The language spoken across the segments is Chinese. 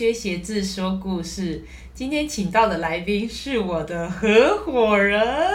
到薛协志说故事。今天请到的来宾是我的合伙人，的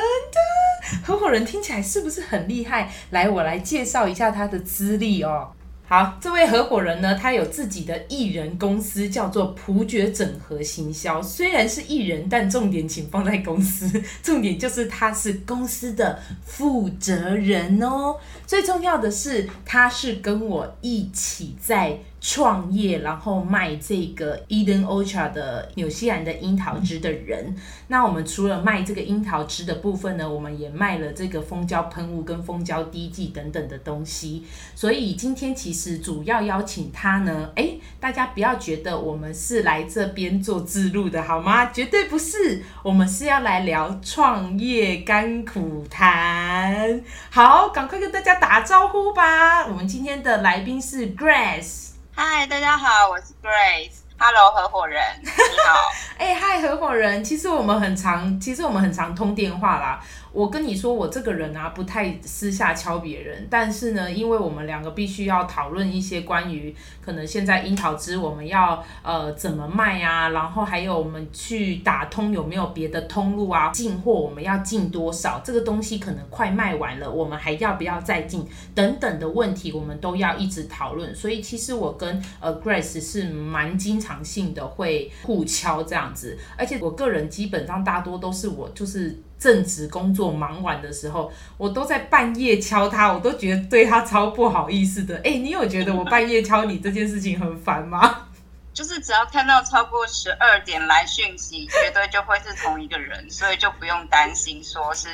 合伙人听起来是不是很厉害？来，我来介绍一下他的资历哦。好，这位合伙人呢，他有自己的艺人公司，叫做普觉整合行销。虽然是艺人，但重点请放在公司，重点就是他是公司的负责人哦。最重要的是，他是跟我一起在。创业，然后卖这个 Eden Orchard 的纽西兰的樱桃汁的人，那我们除了卖这个樱桃汁的部分呢，我们也卖了这个蜂胶喷雾跟蜂胶滴剂等等的东西。所以今天其实主要邀请他呢，诶，大家不要觉得我们是来这边做自录的好吗？绝对不是，我们是要来聊创业甘苦谈。好，赶快跟大家打招呼吧。我们今天的来宾是 Grace。嗨，大家好，我是 Grace。Hello，合伙人，你好。哎、嗨，合伙人。其实我们很常，其实我们很常通电话啦。我跟你说，我这个人啊，不太私下敲别人。但是呢，因为我们两个必须要讨论一些关于可能现在樱桃汁我们要呃怎么卖啊，然后还有我们去打通有没有别的通路啊，进货我们要进多少，这个东西可能快卖完了，我们还要不要再进等等的问题，我们都要一直讨论。所以其实我跟呃 Grace 是蛮经常性的会互敲这样子，而且我个人基本上大多都是我就是。正职工作忙完的时候，我都在半夜敲他，我都觉得对他超不好意思的。哎、欸，你有觉得我半夜敲你这件事情很烦吗？就是只要看到超过十二点来讯息，绝对就会是同一个人，所以就不用担心说是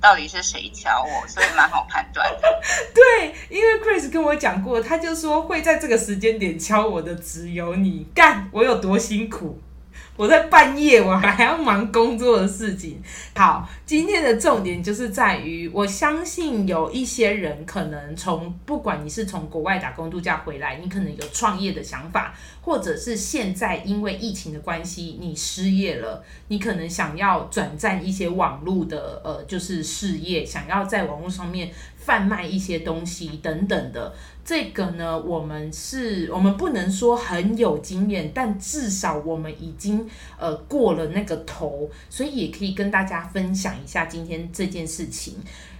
到底是谁敲我，所以蛮好判断的。对，因为 Chris 跟我讲过，他就说会在这个时间点敲我的只有你，干我有多辛苦。我在半夜，我还要忙工作的事情。好，今天的重点就是在于，我相信有一些人可能从不管你是从国外打工度假回来，你可能有创业的想法，或者是现在因为疫情的关系你失业了，你可能想要转战一些网络的呃，就是事业，想要在网络上面贩卖一些东西等等的。这个呢，我们是，我们不能说很有经验，但至少我们已经呃过了那个头，所以也可以跟大家分享一下今天这件事情。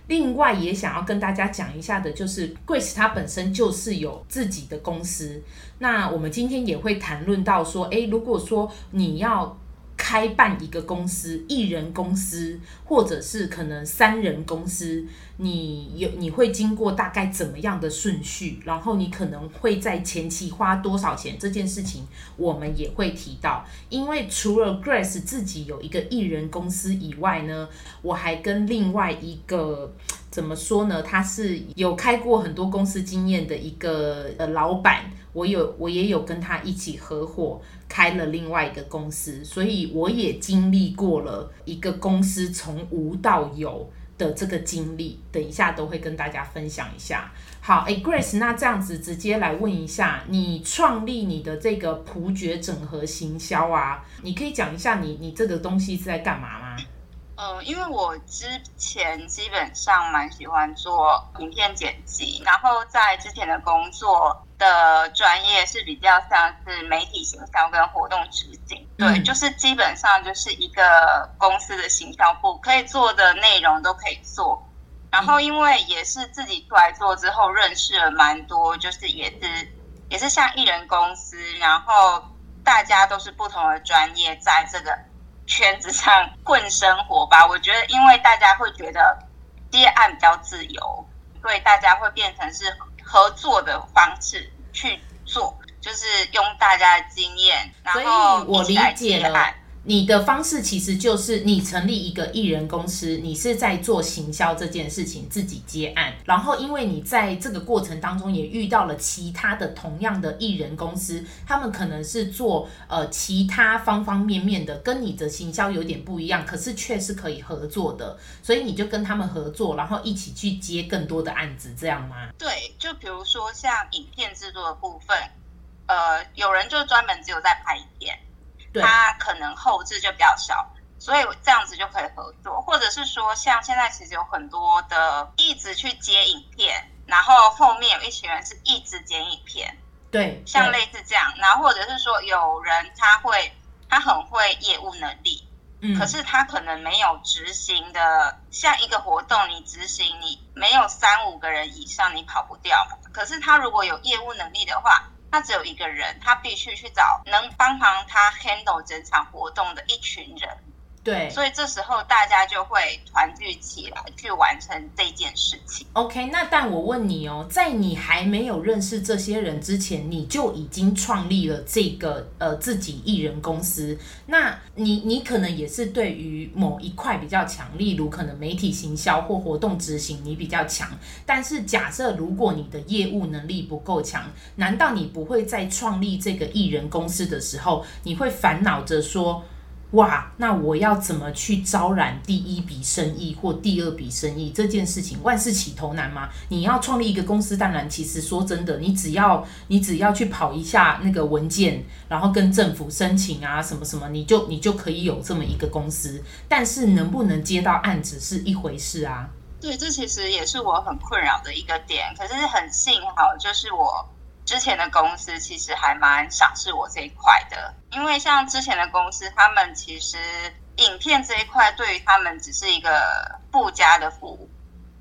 另外，也想要跟大家讲一下的，就是 Grace 她本身就是有自己的公司。那我们今天也会谈论到说，诶，如果说你要。开办一个公司，一人公司，或者是可能三人公司，你有你会经过大概怎么样的顺序？然后你可能会在前期花多少钱？这件事情我们也会提到。因为除了 Grace 自己有一个艺人公司以外呢，我还跟另外一个怎么说呢？他是有开过很多公司经验的一个呃老板，我有我也有跟他一起合伙。开了另外一个公司，所以我也经历过了一个公司从无到有的这个经历。等一下都会跟大家分享一下。好，哎，Grace，那这样子直接来问一下，你创立你的这个普觉整合行销啊，你可以讲一下你你这个东西是在干嘛？呃，因为我之前基本上蛮喜欢做影片剪辑，然后在之前的工作。的专业是比较像是媒体行销跟活动执行，对，就是基本上就是一个公司的行销部可以做的内容都可以做。然后因为也是自己出来做之后，认识了蛮多，就是也是也是像艺人公司，然后大家都是不同的专业，在这个圈子上混生活吧。我觉得，因为大家会觉得接案比较自由，所以大家会变成是。合作的方式去做，就是用大家的经验，然后我理解了。你的方式其实就是你成立一个艺人公司，你是在做行销这件事情，自己接案。然后，因为你在这个过程当中也遇到了其他的同样的艺人公司，他们可能是做呃其他方方面面的，跟你的行销有点不一样，可是却是可以合作的。所以你就跟他们合作，然后一起去接更多的案子，这样吗？对，就比如说像影片制作的部分，呃，有人就专门只有在拍影片。他可能后置就比较少，所以这样子就可以合作，或者是说，像现在其实有很多的一直去接影片，然后后面有一群人是一直剪影片，对，像类似这样，然后或者是说有人他会他很会业务能力，嗯，可是他可能没有执行的，像一个活动你执行你没有三五个人以上你跑不掉嘛，可是他如果有业务能力的话，他只有一个人，他必须去找能帮忙他 handle 整场活动的一群人。对，所以这时候大家就会团聚起来去完成这件事情。OK，那但我问你哦，在你还没有认识这些人之前，你就已经创立了这个呃自己艺人公司。那你你可能也是对于某一块比较强，例如可能媒体行销或活动执行你比较强。但是假设如果你的业务能力不够强，难道你不会在创立这个艺人公司的时候，你会烦恼着说？哇，那我要怎么去招揽第一笔生意或第二笔生意？这件事情万事起头难吗？你要创立一个公司，当然，其实说真的，你只要你只要去跑一下那个文件，然后跟政府申请啊，什么什么，你就你就可以有这么一个公司。但是能不能接到案子是一回事啊。对，这其实也是我很困扰的一个点。可是很幸好，就是我。之前的公司其实还蛮赏识我这一块的，因为像之前的公司，他们其实影片这一块对于他们只是一个附加的服务，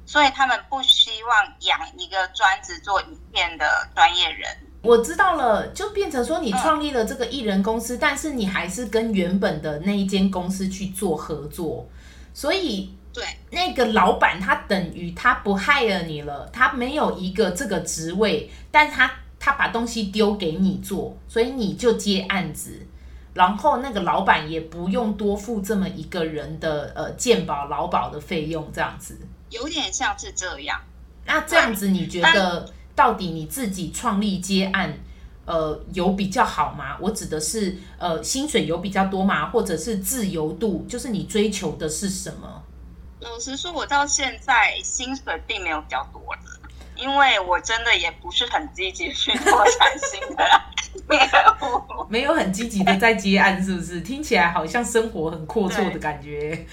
所以他们不希望养一个专职做影片的专业人。我知道了，就变成说你创立了这个艺人公司，嗯，但是你还是跟原本的那一间公司去做合作，所以对那个老板他等于他不 hire 你了，他没有一个这个职位，但他。他把东西丢给你做，所以你就接案子，然后那个老板也不用多付这么一个人的呃健保劳保的费用，这样子有点像是这样。那这样子你觉得到底你自己创立接案，呃，有比较好吗？我指的是呃薪水有比较多吗？或者是自由度，就是你追求的是什么？老实说，我到现在薪水并没有比较多了。因为我真的也不是很积极去拓展新的业务，没有很积极的在接案，是不是？听起来好像生活很阔绰的感觉。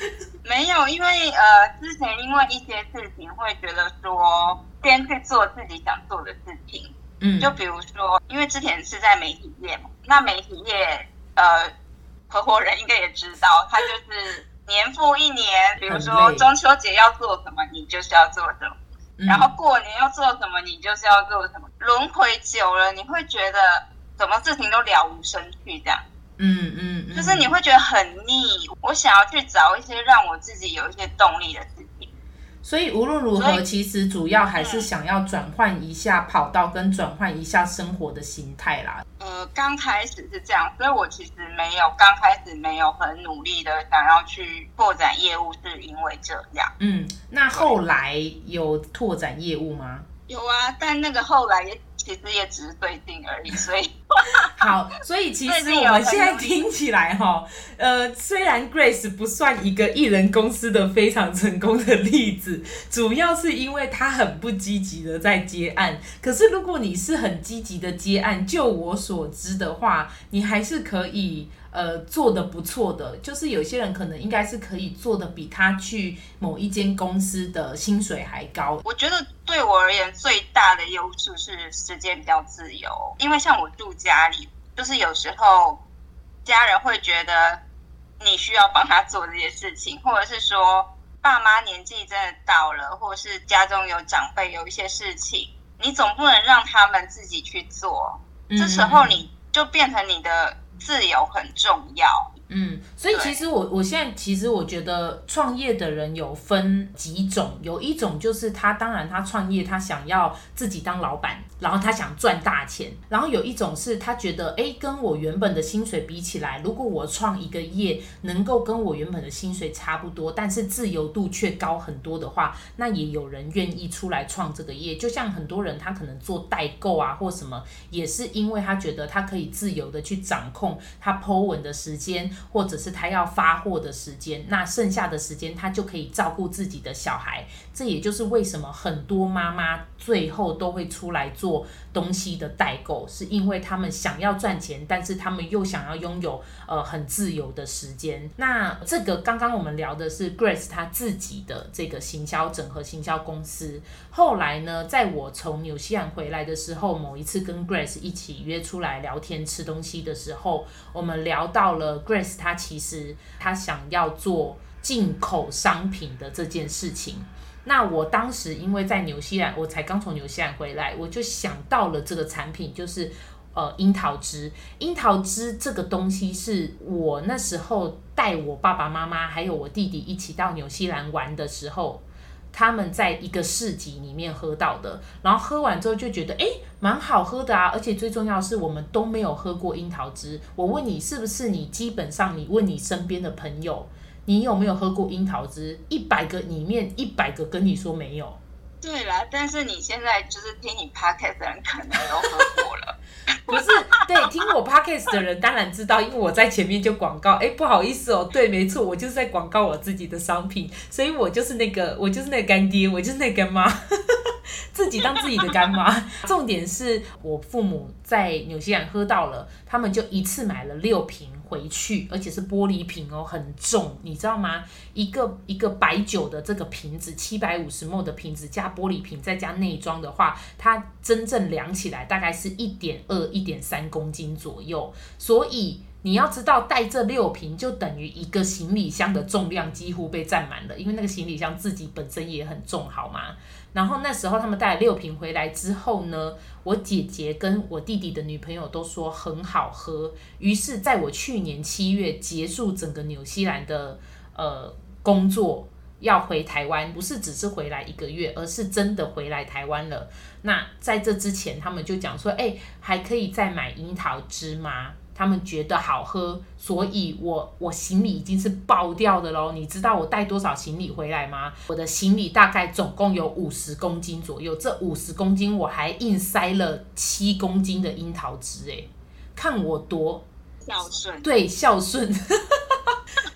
没有，因为呃，之前因为一些事情会觉得说，先去做自己想做的事情。嗯，就比如说，因为之前是在媒体业嘛，那媒体业呃，合伙人应该也知道，他就是年复一年，比如说中秋节要做什么，你就是要做什么。然后过年要做什么，你就是要做什么。轮回久了，你会觉得什么事情都了无生趣，这样。嗯嗯，嗯，就是你会觉得很腻。我想要去找一些让我自己有一些动力的事情。所以无论如何，其实主要还是想要转换一下跑道，跟转换一下生活的形态啦。呃，刚开始是这样，所以我其实没有刚开始没有很努力的想要去拓展业务，是因为这样。嗯，那后来有拓展业务吗？有啊，但那个后来也。其实也只是对镜而已，所以 好，所以其实我们现在听起来哈，呃，虽然 Grace 不算一个艺人公司的非常成功的例子，主要是因为他很不积极的在接案。可是如果你是很积极的接案，就我所知的话，你还是可以。呃，做的不错的，就是有些人可能应该是可以做的比他去某一间公司的薪水还高。我觉得对我而言最大的优势是时间比较自由，因为像我住家里，就是有时候家人会觉得你需要帮他做这些事情，或者是说爸妈年纪真的到了，或者是家中有长辈有一些事情，你总不能让他们自己去做，这时候你就变成你的。自由很重要。嗯，所以其实我我现在其实我觉得创业的人有分几种，有一种就是他当然他创业他想要自己当老板，然后他想赚大钱，然后有一种是他觉得哎，跟我原本的薪水比起来，如果我创一个业能够跟我原本的薪水差不多，但是自由度却高很多的话，那也有人愿意出来创这个业。就像很多人他可能做代购啊或什么，也是因为他觉得他可以自由的去掌控他 po 文的时间。或者是他要发货的时间，那剩下的时间他就可以照顾自己的小孩。这也就是为什么很多妈妈最后都会出来做东西的代购，是因为他们想要赚钱，但是他们又想要拥有呃很自由的时间。那这个刚刚我们聊的是 Grace 她自己的这个行销整合行销公司。后来呢，在我从纽西兰回来的时候，某一次跟 Grace 一起约出来聊天吃东西的时候，我们聊到了 Grace 他其实他想要做进口商品的这件事情。那我当时因为在纽西兰，我才刚从纽西兰回来，我就想到了这个产品，就是呃樱桃汁。樱桃汁这个东西是我那时候带我爸爸妈妈还有我弟弟一起到纽西兰玩的时候，他们在一个市集里面喝到的，然后喝完之后就觉得诶，蛮好喝的啊，而且最重要的是我们都没有喝过樱桃汁。我问你是不是你基本上你问你身边的朋友。你有没有喝过樱桃汁？一百个里面一百个跟你说没有。对啦，但是你现在就是听你 podcast 的人可能都喝过。的人当然知道，因为我在前面就广告。哎，不好意思哦，对，没错，我就是在广告我自己的商品，所以我就是那个，我就是那个干爹，我就是那个干妈。自己当自己的干妈，重点是我父母在纽西兰喝到了，他们就一次买了六瓶回去，而且是玻璃瓶哦，很重，你知道吗？一个一个白酒的这个瓶子，七百五十 ml 的瓶子加玻璃瓶再加内装的话，它真正量起来大概是一点二、一点三公斤左右，所以。你要知道，带这六瓶就等于一个行李箱的重量几乎被占满了，因为那个行李箱自己本身也很重，好吗？然后那时候他们带了六瓶回来之后呢，我姐姐跟我弟弟的女朋友都说很好喝。于是，在我去年七月结束整个纽西兰的呃工作，要回台湾，不是只是回来一个月，而是真的回来台湾了。那在这之前，他们就讲说，哎，还可以再买樱桃汁吗？他们觉得好喝，所以我我行李已经是爆掉的喽。你知道我带多少行李回来吗？我的行李大概总共有五十公斤左右，这五十公斤我还硬塞了七公斤的樱桃汁，哎，看我多孝顺，对，孝顺。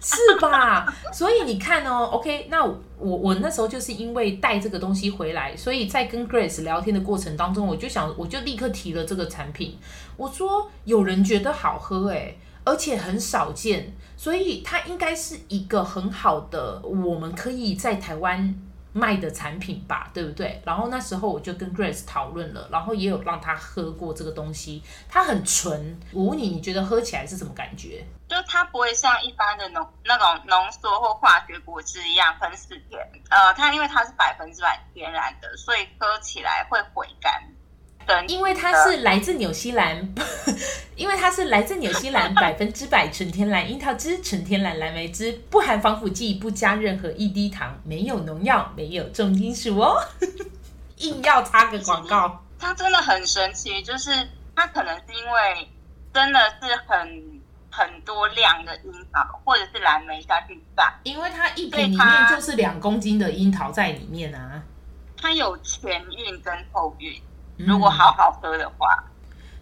是吧？所以你看哦，OK，那我我那时候就是因为带这个东西回来，所以在跟 Grace 聊天的过程当中，我就想，我就立刻提了这个产品。我说有人觉得好喝诶，而且很少见，所以它应该是一个很好的，我们可以在台湾。卖的产品吧，对不对？然后那时候我就跟 Grace 讨论了，然后也有让他喝过这个东西，它很纯。我问你，你觉得喝起来是什么感觉？就它不会像一般的浓那种浓缩或化学果汁一样很死甜，呃，它因为它是百分之百天然的，所以喝起来会回甘。因为它是来自纽西兰，因为它是来自纽西兰百分之百纯天然樱桃汁、纯天然蓝莓汁，不含防腐剂，不加任何一滴糖，没有农药，没有重金属哦。硬要插个广告，它真的很神奇，就是它可能是因为真的是很很多量的樱桃或者是蓝莓下去榨，因为它一瓶里面就是两公斤的樱桃在里面啊。它有前韵跟后韵。如果好好喝的话，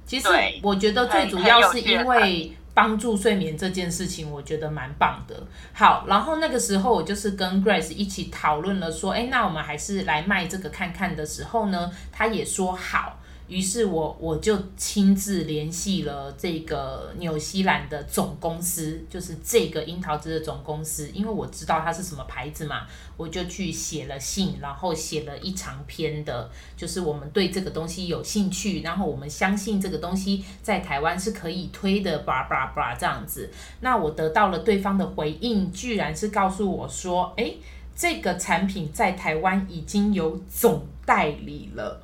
其实我觉得最主要是因为帮助睡眠这件事情，我觉得蛮棒的。好，然后那个时候我就是跟 Grace 一起讨论了，说，哎，那我们还是来卖这个看看的时候呢，他也说好。于是我我就亲自联系了这个纽西兰的总公司，就是这个樱桃汁的总公司，因为我知道它是什么牌子嘛，我就去写了信，然后写了一长篇的，就是我们对这个东西有兴趣，然后我们相信这个东西在台湾是可以推的，叭叭叭这样子。那我得到了对方的回应，居然是告诉我说，诶，这个产品在台湾已经有总代理了。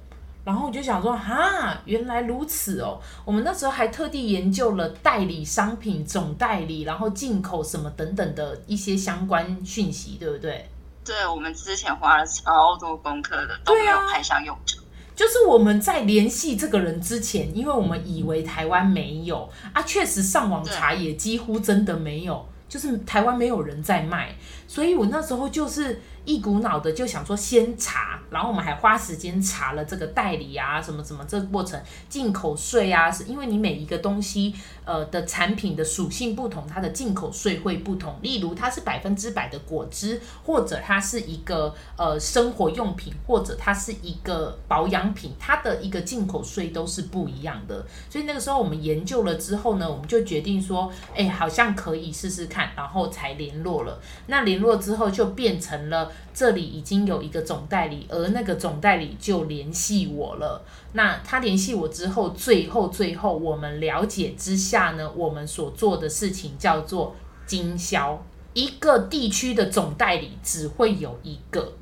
然后我就想说，哈，原来如此哦。我们那时候还特地研究了代理商品、总代理，然后进口什么等等的一些相关讯息，对不对？对，我们之前花了超多功课的，都没有派上用场。就是我们在联系这个人之前，因为我们以为台湾没有啊，确实上网查也几乎真的没有，就是台湾没有人在卖。所以我那时候就是。一股脑的就想说先查，然后我们还花时间查了这个代理啊，什么什么这个过程，进口税啊，是因为你每一个东西呃的产品的属性不同，它的进口税会不同。例如它是百分之百的果汁，或者它是一个呃生活用品，或者它是一个保养品，它的一个进口税都是不一样的。所以那个时候我们研究了之后呢，我们就决定说，哎，好像可以试试看，然后才联络了。那联络之后就变成了。这里已经有一个总代理，而那个总代理就联系我了。那他联系我之后，最后最后我们了解之下呢，我们所做的事情叫做经销。一个地区的总代理只会有一个，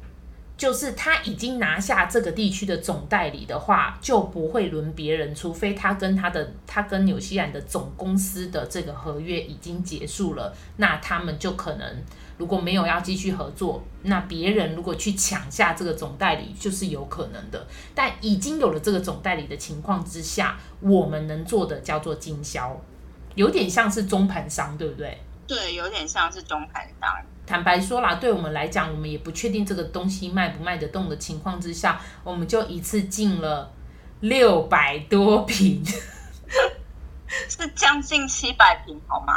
就是他已经拿下这个地区的总代理的话，就不会轮别人，除非他跟他的他跟纽西兰的总公司的这个合约已经结束了，那他们就可能。如果没有要继续合作，那别人如果去抢下这个总代理，就是有可能的。但已经有了这个总代理的情况之下，我们能做的叫做经销，有点像是中盘商，对不对？对，有点像是中盘商。坦白说啦，对我们来讲，我们也不确定这个东西卖不卖得动的情况之下，我们就一次进了六百多瓶，是将近七百瓶，好吗？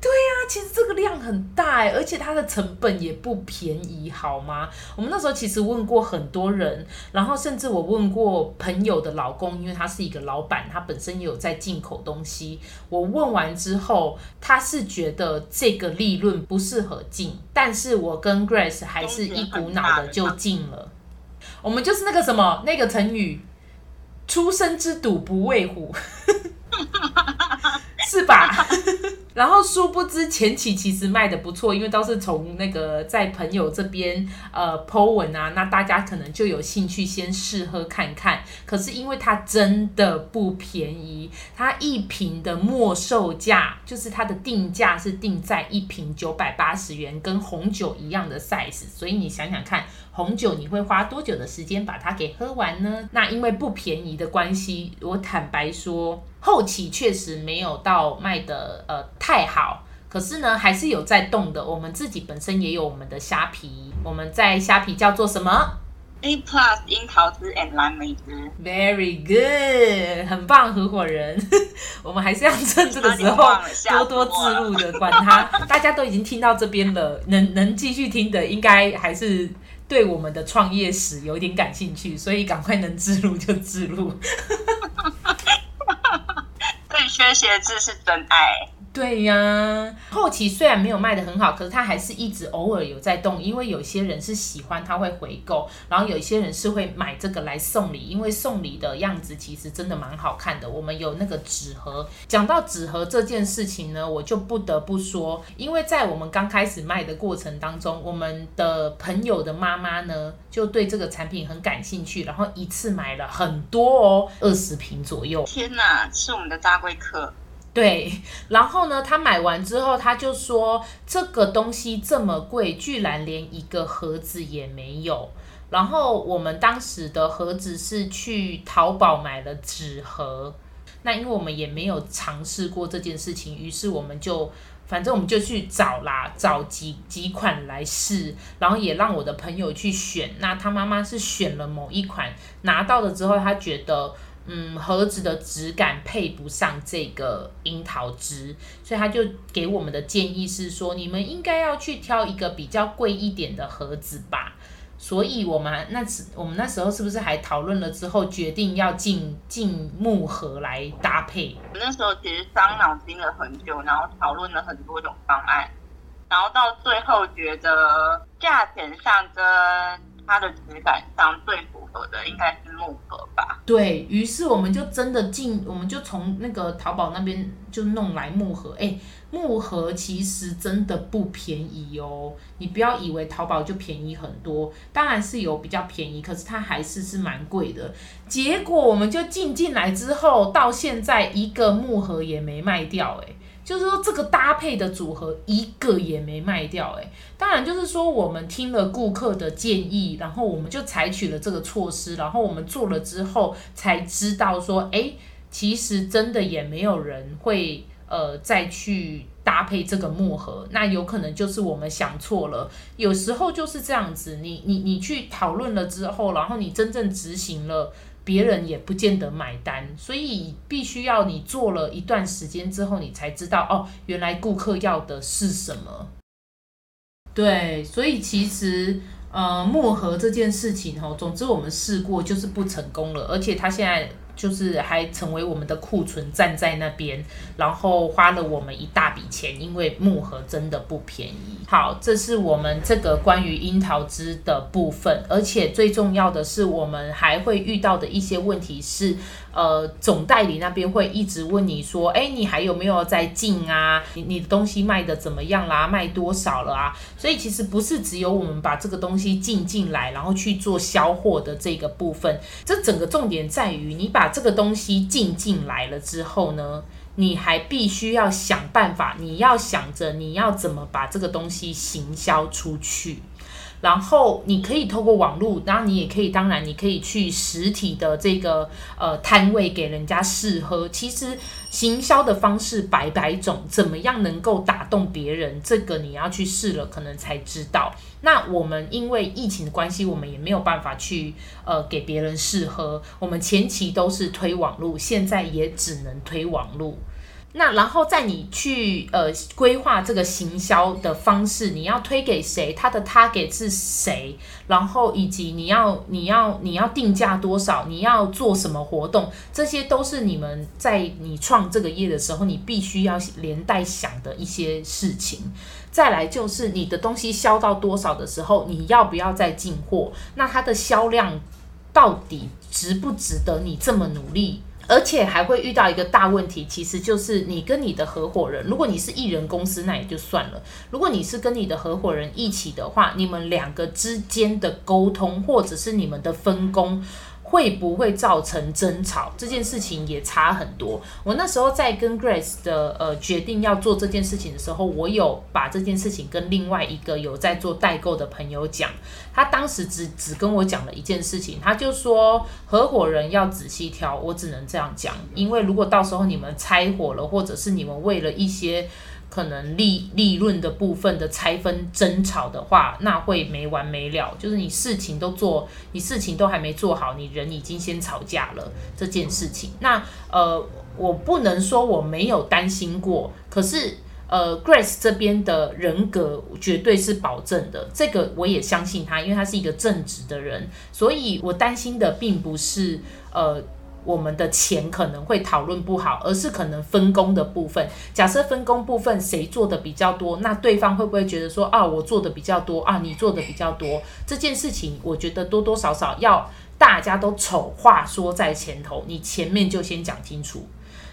对呀、啊，其实这个量很大哎，而且它的成本也不便宜，好吗？我们那时候其实问过很多人，然后甚至我问过朋友的老公，因为他是一个老板，他本身也有在进口东西。我问完之后，他是觉得这个利润不适合进，但是我跟 Grace 还是一股脑的就进了。我们就是那个什么那个成语，初生之犊不畏虎，是吧？然后殊不知前期其实卖的不错，因为都是从那个在朋友这边呃 po 文啊，那大家可能就有兴趣先试喝看看。可是因为它真的不便宜，它一瓶的末售价就是它的定价是定在一瓶九百八十元，跟红酒一样的 size，所以你想想看。红酒你会花多久的时间把它给喝完呢？那因为不便宜的关系，我坦白说，后期确实没有到卖的呃太好，可是呢还是有在动的。我们自己本身也有我们的虾皮，我们在虾皮叫做什么？A Plus 樱桃汁 and 蓝莓汁。Very good，很棒，合伙人。我们还是要趁这个时候多多自录的，管他，大家都已经听到这边了，能能继续听的，应该还是。对我们的创业史有点感兴趣，所以赶快能自入就自入。对，薛协志是真爱。对呀、后期虽然没有卖得很好，可是他还是一直偶尔有在动，因为有些人是喜欢他会回购，然后有一些人是会买这个来送礼，因为送礼的样子其实真的蛮好看的。我们有那个纸盒，讲到纸盒这件事情呢，我就不得不说，因为在我们刚开始卖的过程当中，我们的朋友的妈妈呢就对这个产品很感兴趣，然后一次买了很多哦，二十瓶左右。天哪，是我们的大贵客。对，然后呢，他买完之后，他就说这个东西这么贵，居然连一个盒子也没有。然后我们当时的盒子是去淘宝买了纸盒，那因为我们也没有尝试过这件事情，于是我们就反正我们就去找啦，找几几款来试，然后也让我的朋友去选。那他妈妈是选了某一款，拿到了之后，他觉得。嗯，盒子的质感配不上这个樱桃汁，所以他就给我们的建议是说，你们应该要去挑一个比较贵一点的盒子吧。所以我们那时我们那时候是不是还讨论了之后，决定要进进木盒来搭配？我那时候其实伤脑筋了很久，然后讨论了很多种方案，然后到最后觉得价钱上跟它的质感上最符合的应该是木盒吧。对，于是，我们就真的进，我们就从那个淘宝那边就弄来木盒。哎，木盒其实真的不便宜哦，你不要以为淘宝就便宜很多，当然是有比较便宜，可是它还是是蛮贵的。结果我们就进进来之后，到现在一个木盒也没卖掉，哎。就是说，这个搭配的组合一个也没卖掉，哎，当然就是说，我们听了顾客的建议，然后我们就采取了这个措施，然后我们做了之后才知道说，哎，其实真的也没有人会呃再去。搭配这个木盒，那有可能就是我们想错了。有时候就是这样子，你你你去讨论了之后，然后你真正执行了，别人也不见得买单。所以必须要你做了一段时间之后，你才知道哦，原来顾客要的是什么。对，所以其实呃，墨盒这件事情哦，总之我们试过就是不成功了，而且他现在。就是还成为我们的库存站在那边，然后花了我们一大笔钱，因为木盒真的不便宜。好，这是我们这个关于樱桃汁的部分，而且最重要的是，我们还会遇到的一些问题是。呃，总代理那边会一直问你说，哎，你还有没有在进啊？你你的东西卖的怎么样啦？卖多少了啊？所以其实不是只有我们把这个东西进进来，然后去做销货的这个部分。这整个重点在于，你把这个东西进进来了之后呢，你还必须要想办法，你要想着你要怎么把这个东西行销出去。然后你可以透过网络，然后你也可以，当然你可以去实体的这个呃摊位给人家试喝。其实行销的方式百百种，怎么样能够打动别人，这个你要去试了，可能才知道。那我们因为疫情的关系，我们也没有办法去呃给别人试喝。我们前期都是推网路，现在也只能推网路。那然后在你去呃规划这个行销的方式，你要推给谁？他的 target 是谁？然后以及你要你要你要定价多少？你要做什么活动？这些都是你们在你创这个业的时候，你必须要连带想的一些事情。再来就是你的东西销到多少的时候，你要不要再进货？那它的销量到底值不值得你这么努力？而且还会遇到一个大问题，其实就是你跟你的合伙人，如果你是艺人公司，那也就算了；如果你是跟你的合伙人一起的话，你们两个之间的沟通，或者是你们的分工。会不会造成争吵？这件事情也差很多。我那时候在跟 Grace 的呃决定要做这件事情的时候，我有把这件事情跟另外一个有在做代购的朋友讲。他当时只只跟我讲了一件事情，他就说合伙人要仔细挑。我只能这样讲，因为如果到时候你们拆伙了，或者是你们为了一些。可能利利润的部分的拆分争吵的话，那会没完没了。就是你事情都做，你事情都还没做好，你人已经先吵架了这件事情。那呃，我不能说我没有担心过，可是呃，Grace 这边的人格绝对是保证的，这个我也相信他，因为他是一个正直的人，所以我担心的并不是呃。我们的钱可能会讨论不好，而是可能分工的部分。假设分工部分谁做的比较多，那对方会不会觉得说啊，我做的比较多啊，你做的比较多？这件事情，我觉得多多少少要大家都丑话说在前头，你前面就先讲清楚。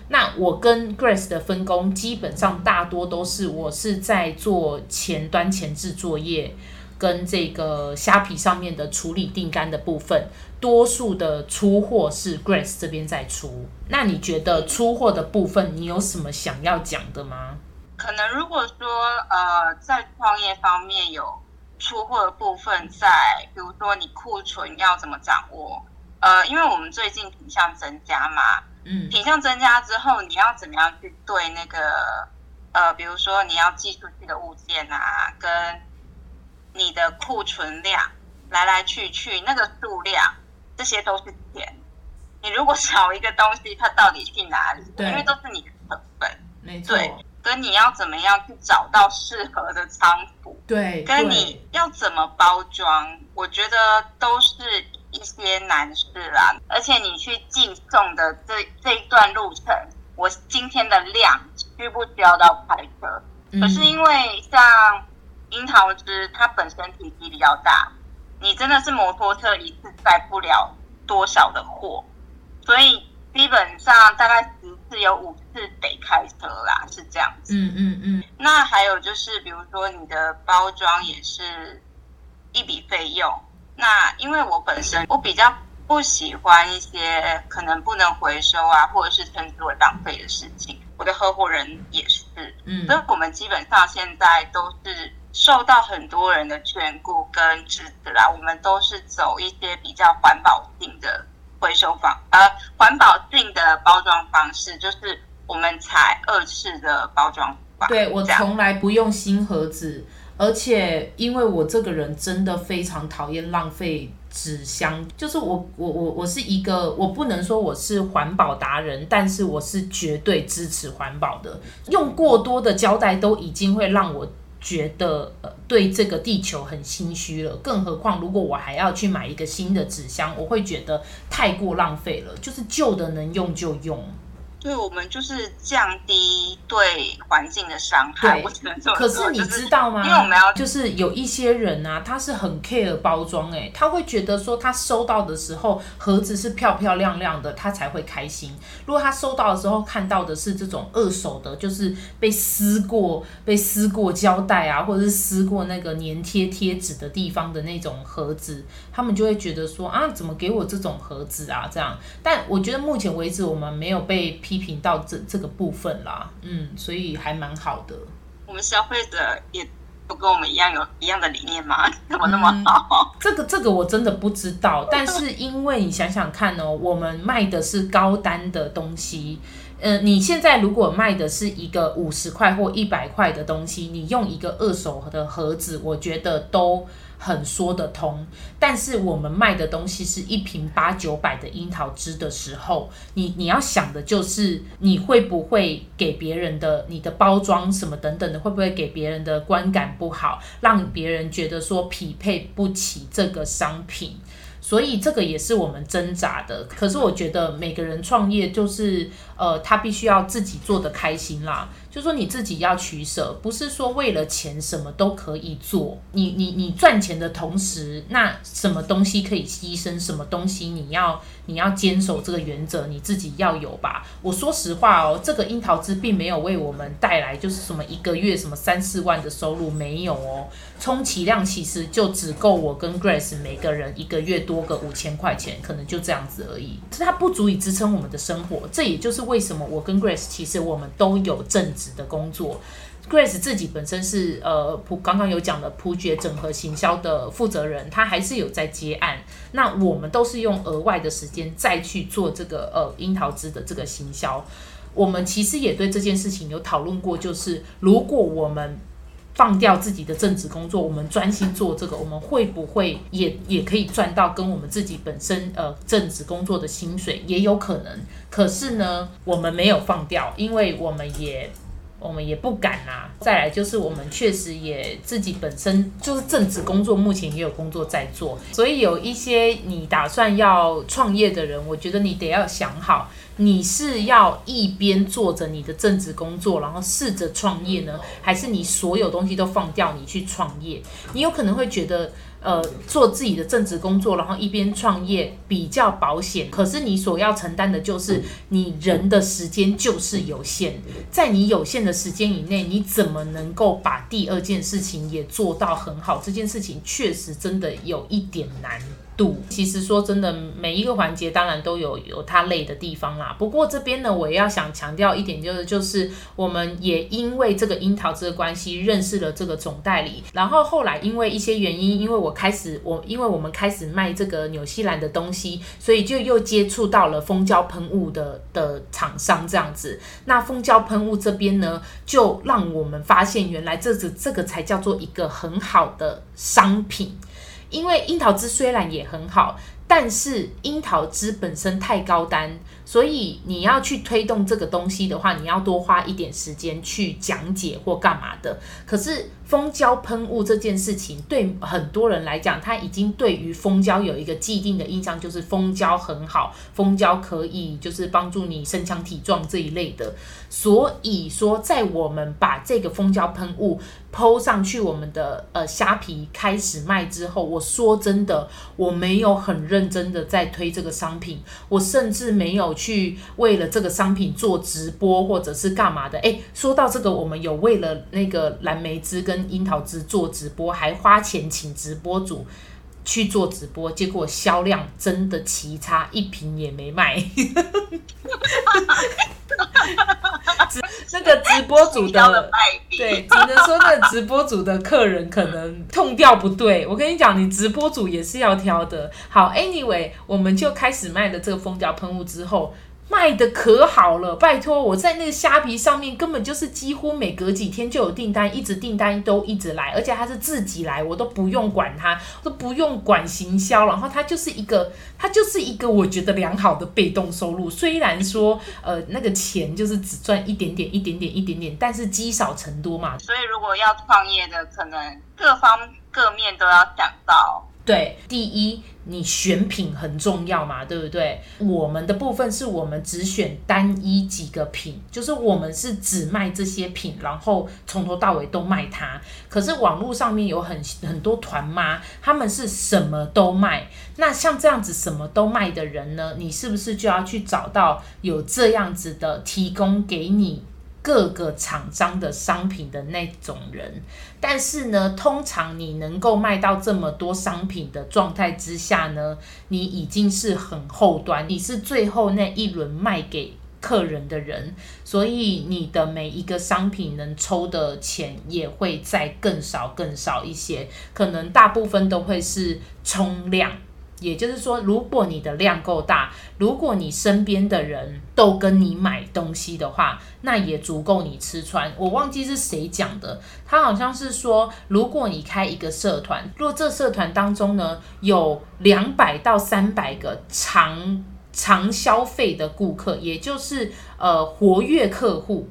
那我跟 Grace 的分工基本上大多都是我是在做前端前置作业。跟这个虾皮上面的处理订单的部分，多数的出货是 Grace 这边在出。那你觉得出货的部分，你有什么想要讲的吗？可能如果说呃，在创业方面有出货的部分在，在比如说你库存要怎么掌握？呃，因为我们最近品项增加嘛，嗯，品项增加之后，你要怎么样去对那个呃，比如说你要寄出去的物件啊，跟你的库存量来来去去那个数量，这些都是钱。你如果少一个东西，它到底去哪里？对，因为都是你的成本。没错。对，跟你要怎么样去找到适合的仓库？对。跟你要怎么包装？我觉得都是一些难事啦。而且你去寄送的这这一段路程，我今天的量需不需要到快车？嗯。可是因为像。樱桃汁它本身体积比较大，你真的是摩托车一次载不了多少的货，所以基本上大概十次有五次得开车啦，是这样子。嗯嗯嗯。那还有就是，比如说你的包装也是一笔费用。那因为我本身我比较不喜欢一些可能不能回收啊，或者是称之为浪费的事情。我的合伙人也是，嗯，所以我们基本上现在都是。受到很多人的眷顾跟支持啦，我们都是走一些比较环保性的回收方，呃，环保性的包装方式，就是我们采二次的包装法。对，我从来不用新盒子，而且因为我这个人真的非常讨厌浪费纸箱，就是我我我我是一个，我不能说我是环保达人，但是我是绝对支持环保的。用过多的胶带都已经会让我。觉得呃对这个地球很心虚了，更何况如果我还要去买一个新的纸箱，我会觉得太过浪费了。就是旧的能用就用。对，我们就是降低对环境的伤害。我只能说，可是你知道吗？因为我们要就是有一些人啊，他是很 care 包装，哎，他会觉得说他收到的时候盒子是漂漂亮亮的，他才会开心。如果他收到的时候看到的是这种二手的，就是被撕过、被撕过胶带啊，或者是撕过那个粘贴贴纸的地方的那种盒子，他们就会觉得说啊，怎么给我这种盒子啊？这样。但我觉得目前为止，我们没有被批。批评到这这个部分啦，嗯，所以还蛮好的。我们消费者也不跟我们一样有一样的理念吗？怎么那么好？嗯，这个这个我真的不知道。但是因为你想想看哦，我们卖的是高单的东西，呃，你现在如果卖的是一个五十块或一百块的东西，你用一个二手的盒子，我觉得都。很说得通，但是我们卖的东西是一瓶八九百的樱桃汁的时候，你你要想的就是你会不会给别人的你的包装什么等等的，会不会给别人的观感不好，让别人觉得说匹配不起这个商品。所以这个也是我们挣扎的。可是我觉得每个人创业就是，呃，他必须要自己做的开心啦。就说你自己要取舍，不是说为了钱什么都可以做。你你你赚钱的同时，那什么东西可以牺牲，什么东西你要你要坚守这个原则，你自己要有吧。我说实话哦，这个樱桃汁并没有为我们带来就是什么一个月什么三四万的收入，没有哦。充其量其实就只够我跟 Grace 每个人一个月多个五千块钱，可能就这样子而已。它不足以支撑我们的生活。这也就是为什么我跟 Grace 其实我们都有正职的工作。Grace 自己本身是呃普刚刚有讲的普觉整合行销的负责人，他还是有在接案。那我们都是用额外的时间再去做这个呃樱桃汁的这个行销。我们其实也对这件事情有讨论过，就是如果我们放掉自己的正职工作，我们专心做这个，我们会不会也也可以赚到跟我们自己本身呃正职工作的薪水？也有可能。可是呢，我们没有放掉，因为我们也我们也不敢啊。再来就是我们确实也自己本身就是正职工作，目前也有工作在做，所以有一些你打算要创业的人，我觉得你得要想好。你是要一边做着你的正职工作，然后试着创业呢，还是你所有东西都放掉，你去创业？你有可能会觉得，呃，做自己的正职工作，然后一边创业比较保险。可是你所要承担的就是，你人的时间就是有限，在你有限的时间以内，你怎么能够把第二件事情也做到很好？这件事情确实真的有一点难。度其实说真的，每一个环节当然都有有它累的地方啦。不过这边呢，我也要想强调一点，就是就是我们也因为这个樱桃汁的关系认识了这个总代理，然后后来因为一些原因，因为我开始我因为我们开始卖这个纽西兰的东西，所以就又接触到了蜂胶喷雾的的厂商这样子。那蜂胶喷雾这边呢，就让我们发现原来这这这个才叫做一个很好的商品。因为樱桃汁虽然也很好，但是樱桃汁本身太高单，所以你要去推动这个东西的话，你要多花一点时间去讲解或干嘛的。可是。蜂胶喷雾这件事情对很多人来讲，他已经对于蜂胶有一个既定的印象，就是蜂胶很好，蜂胶可以就是帮助你身强体壮这一类的。所以说，在我们把这个蜂胶喷雾 PO 上去我们的呃虾皮开始卖之后，我说真的，我没有很认真的在推这个商品，我甚至没有去为了这个商品做直播或者是干嘛的。诶，说到这个，我们有为了那个蓝莓汁跟樱桃汁做直播，还花钱请直播主去做直播，结果销量真的奇差，一瓶也没卖。那个直播组的 对，只能说那个直播组的客人可能痛调不对。我跟你讲，你直播组也是要挑的。好，Anyway，我们就开始卖了这个蜂胶喷雾之后。卖的可好了，拜托我在那个虾皮上面根本就是几乎每隔几天就有订单，一直订单都一直来，而且他是自己来，我都不用管他，都不用管行销，然后他就是一个，他就是一个我觉得良好的被动收入。虽然说呃那个钱就是只赚一点点、一点点、一点点，但是积少成多嘛。所以如果要创业的，可能各方各面都要想到。对，第一，你选品很重要嘛，对不对？我们的部分是我们只选单一几个品，就是我们是只卖这些品，然后从头到尾都卖它。可是网络上面有很很多团妈，他们是什么都卖。那像这样子什么都卖的人呢？你是不是就要去找到有这样子的提供给你？各个厂商的商品的那种人，但是呢，通常你能够卖到这么多商品的状态之下呢，你已经是很后端，你是最后那一轮卖给客人的人，所以你的每一个商品能抽的钱也会再更少更少一些，可能大部分都会是冲量。也就是说，如果你的量够大，如果你身边的人都跟你买东西的话，那也足够你吃穿。我忘记是谁讲的，他好像是说，如果你开一个社团，若这社团当中呢，有两百到三百个常常消费的顾客，也就是呃活跃客户。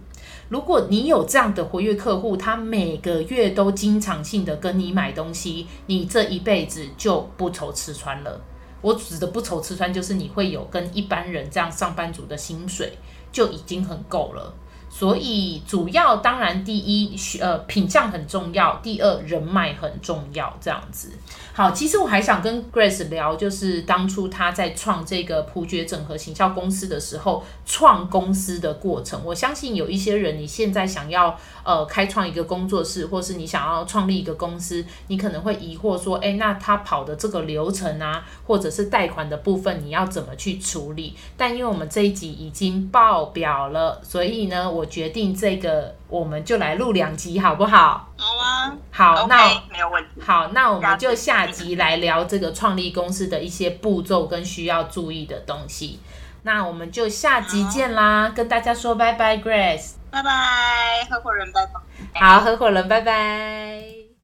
如果你有这样的活跃客户，他每个月都经常性的跟你买东西，你这一辈子就不愁吃穿了。我指的不愁吃穿，就是你会有跟一般人这样上班族的薪水就已经很够了。所以主要当然第一，呃，品相很重要；第二，人脉很重要。这样子。好，其实我还想跟 Grace 聊，就是当初他在创这个普觉整合行销公司的时候，创公司的过程。我相信有一些人，你现在想要呃开创一个工作室，或是你想要创立一个公司，你可能会疑惑说，诶，那他跑的这个流程啊，或者是贷款的部分，你要怎么去处理？但因为我们这一集已经爆表了，所以呢，我。我决定这个，我们就来录两集，好不好？好啊。好，okay, 那没有问题。好，那我们就下集来聊这个创立公司的一些步骤跟需要注意的东西。那我们就下集见啦，跟大家说拜拜，Grace。拜拜，合伙人拜拜。好，合伙人拜拜。